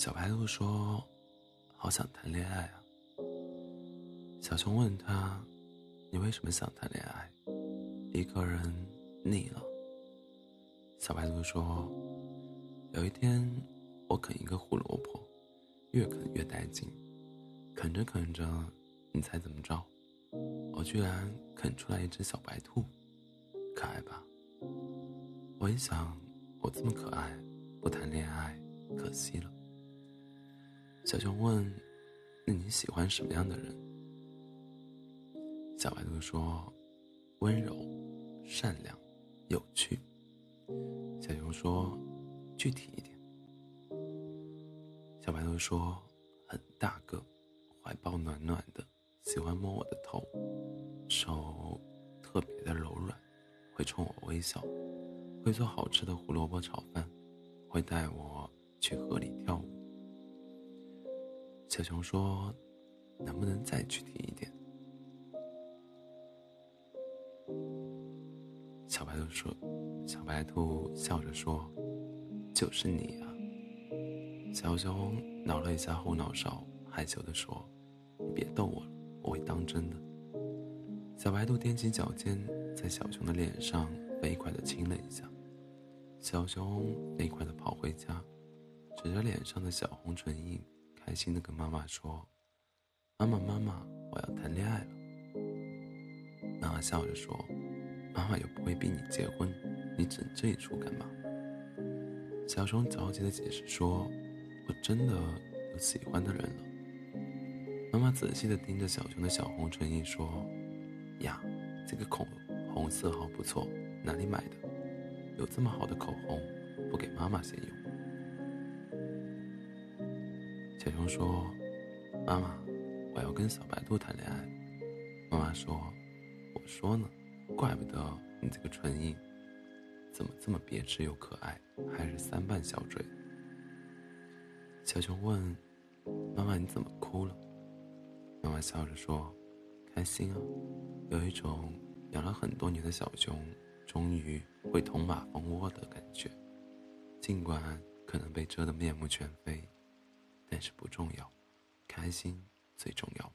小白兔说：“好想谈恋爱啊。”小熊问他：“你为什么想谈恋爱？一个人腻了。”小白兔说：“有一天，我啃一个胡萝卜，越啃越带劲，啃着啃着，你猜怎么着？我居然啃出来一只小白兔，可爱吧？我一想，我这么可爱，不谈恋爱可惜了。”小熊问：“那你喜欢什么样的人？”小白兔说：“温柔、善良、有趣。”小熊说：“具体一点。”小白兔说：“很大个，怀抱暖暖的，喜欢摸我的头，手特别的柔软，会冲我微笑，会做好吃的胡萝卜炒饭，会带我去河里跳舞。”小熊说：“能不能再具体一点？”小白兔说：“小白兔笑着说，就是你啊。”小熊挠了一下后脑勺，害羞地说：“你别逗我了，我会当真的。”小白兔踮起脚尖，在小熊的脸上飞快地亲了一下。小熊飞快地跑回家，指着脸上的小红唇印。开心的跟妈妈说：“妈妈，妈妈，我要谈恋爱了。”妈妈笑着说：“妈妈又不会逼你结婚，你整这一出干嘛？”小熊着急的解释说：“我真的有喜欢的人了。”妈妈仔细的盯着小熊的小红唇印说：“呀，这个口红色号不错，哪里买的？有这么好的口红，不给妈妈先用？”小熊说：“妈妈，我要跟小白兔谈恋爱。”妈妈说：“我说呢，怪不得你这个唇印怎么这么别致又可爱，还是三瓣小嘴。”小熊问：“妈妈，你怎么哭了？”妈妈笑着说：“开心啊，有一种养了很多年的小熊终于会捅马蜂窝的感觉，尽管可能被蛰得面目全非。”但是不重要，开心最重要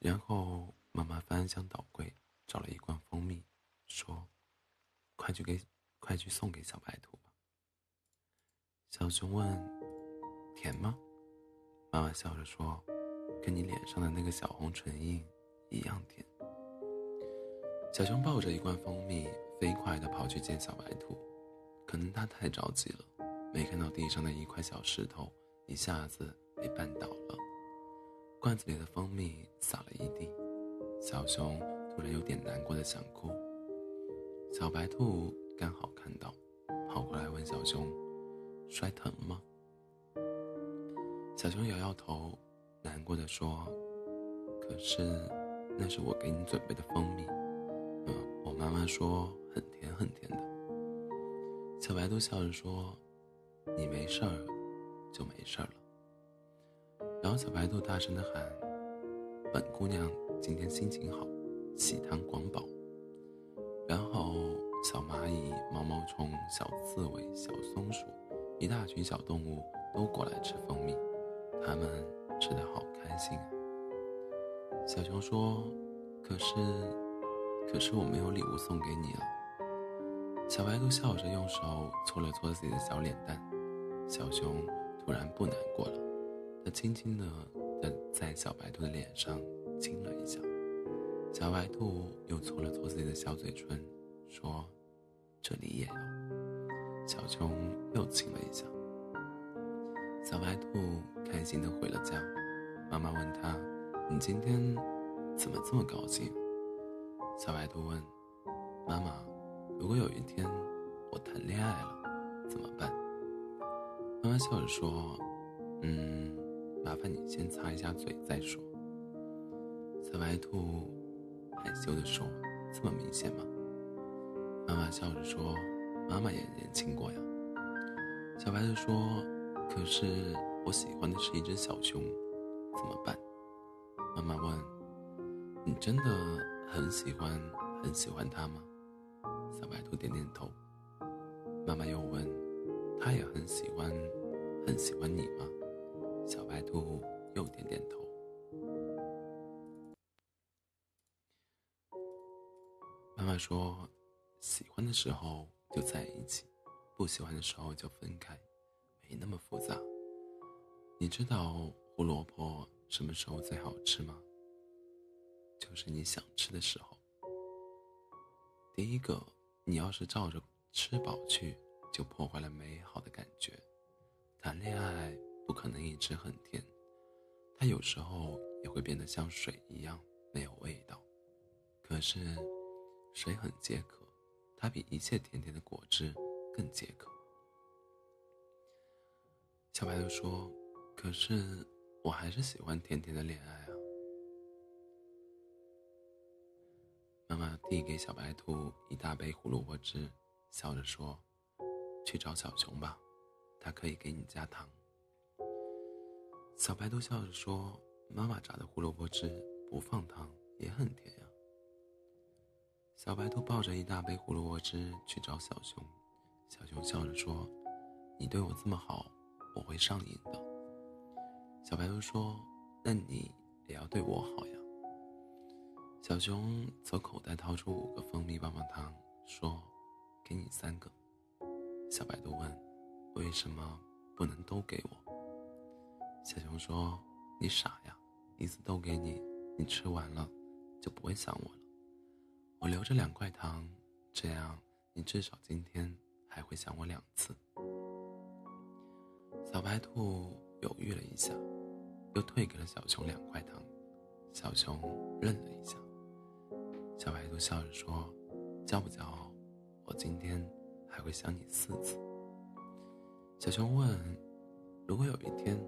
然后妈妈翻箱倒柜找了一罐蜂蜜，说：“快去给，快去送给小白兔吧。”小熊问：“甜吗？”妈妈笑着说：“跟你脸上的那个小红唇印一样甜。”小熊抱着一罐蜂蜜，飞快地跑去见小白兔，可能他太着急了。没看到地上的一块小石头，一下子被绊倒了，罐子里的蜂蜜洒了一地。小熊突然有点难过的想哭。小白兔刚好看到，跑过来问小熊：“摔疼吗？”小熊摇摇头，难过的说：“可是，那是我给你准备的蜂蜜，嗯，我妈妈说很甜很甜的。”小白兔笑着说。你没事儿，就没事儿了。然后小白兔大声的喊：“本姑娘今天心情好，喜糖广保。”然后小蚂蚁、毛毛虫、小刺猬、小松鼠，一大群小动物都过来吃蜂蜜，它们吃的好开心啊。小熊说：“可是，可是我没有礼物送给你了。”小白兔笑着用手搓了搓自己的小脸蛋。小熊突然不难过了，它轻轻地在在小白兔的脸上亲了一下。小白兔又搓了搓自己的小嘴唇，说：“这里也有。”小熊又亲了一下。小白兔开心地回了家。妈妈问他：“你今天怎么这么高兴？”小白兔问：“妈妈，如果有一天我谈恋爱了，怎么办？”妈妈笑着说：“嗯，麻烦你先擦一下嘴再说。”小白兔害羞的说：“这么明显吗？”妈妈笑着说：“妈妈也年轻过呀。”小白兔说：“可是我喜欢的是一只小熊，怎么办？”妈妈问：“你真的很喜欢很喜欢它吗？”小白兔点点头。妈妈又问：“他也很喜欢，很喜欢你吗？小白兔又点点头。妈妈说，喜欢的时候就在一起，不喜欢的时候就分开，没那么复杂。你知道胡萝卜什么时候最好吃吗？就是你想吃的时候。第一个，你要是照着吃饱去，就破坏了美好的感觉。谈恋爱不可能一直很甜，它有时候也会变得像水一样没有味道。可是，水很解渴，它比一切甜甜的果汁更解渴。小白兔说：“可是，我还是喜欢甜甜的恋爱啊。”妈妈递给小白兔一大杯胡萝卜汁，笑着说：“去找小熊吧，它可以给你加糖。”小白兔笑着说：“妈妈榨的胡萝卜汁不放糖也很甜呀。”小白兔抱着一大杯胡萝卜汁去找小熊，小熊笑着说：“你对我这么好，我会上瘾的。”小白兔说：“那你也要对我好呀。”小熊从口袋掏出五个蜂蜜棒棒糖，说：“给你三个。”小白兔问：“为什么不能都给我？”小熊说：“你傻呀，一次都给你，你吃完了就不会想我了。我留着两块糖，这样你至少今天还会想我两次。”小白兔犹豫了一下，又退给了小熊两块糖。小熊愣了一下。小白兔笑着说：“骄不骄傲？我今天还会想你四次。”小熊问：“如果有一天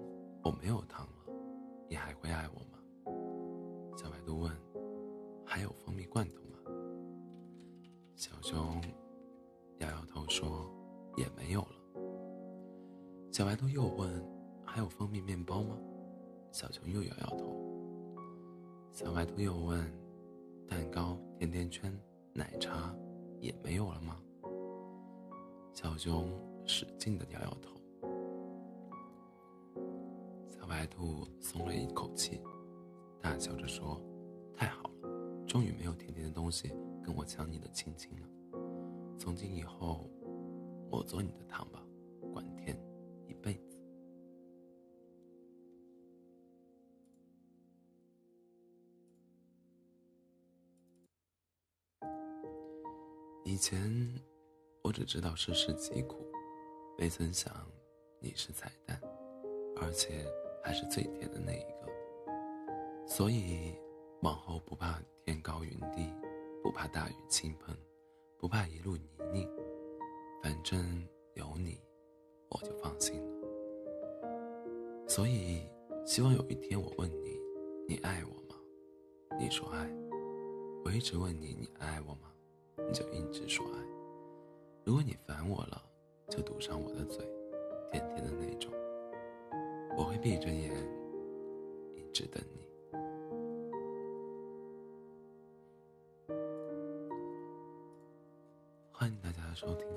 我没有糖了，你还会爱我吗？”小白兔问：“还有蜂蜜罐头吗？”小熊摇摇头说：“也没有了。”小白兔又问：“还有蜂蜜面包吗？”小熊又摇摇头。小白兔又问。蛋糕、甜甜圈、奶茶，也没有了吗？小熊使劲的摇摇头。小白兔松了一口气，大笑着说：“太好了，终于没有甜甜的东西跟我抢你的亲亲了。从今以后，我做你的糖吧，管甜一辈子。”以前，我只知道世事疾苦，没曾想你是彩蛋，而且还是最甜的那一个。所以，往后不怕天高云低，不怕大雨倾盆，不怕一路泥泞，反正有你，我就放心了。所以，希望有一天我问你，你爱我吗？你说爱。我一直问你，你爱我吗？你就一直说爱，如果你烦我了，就堵上我的嘴，甜甜的那种。我会闭着眼，一直等你。欢迎大家收听。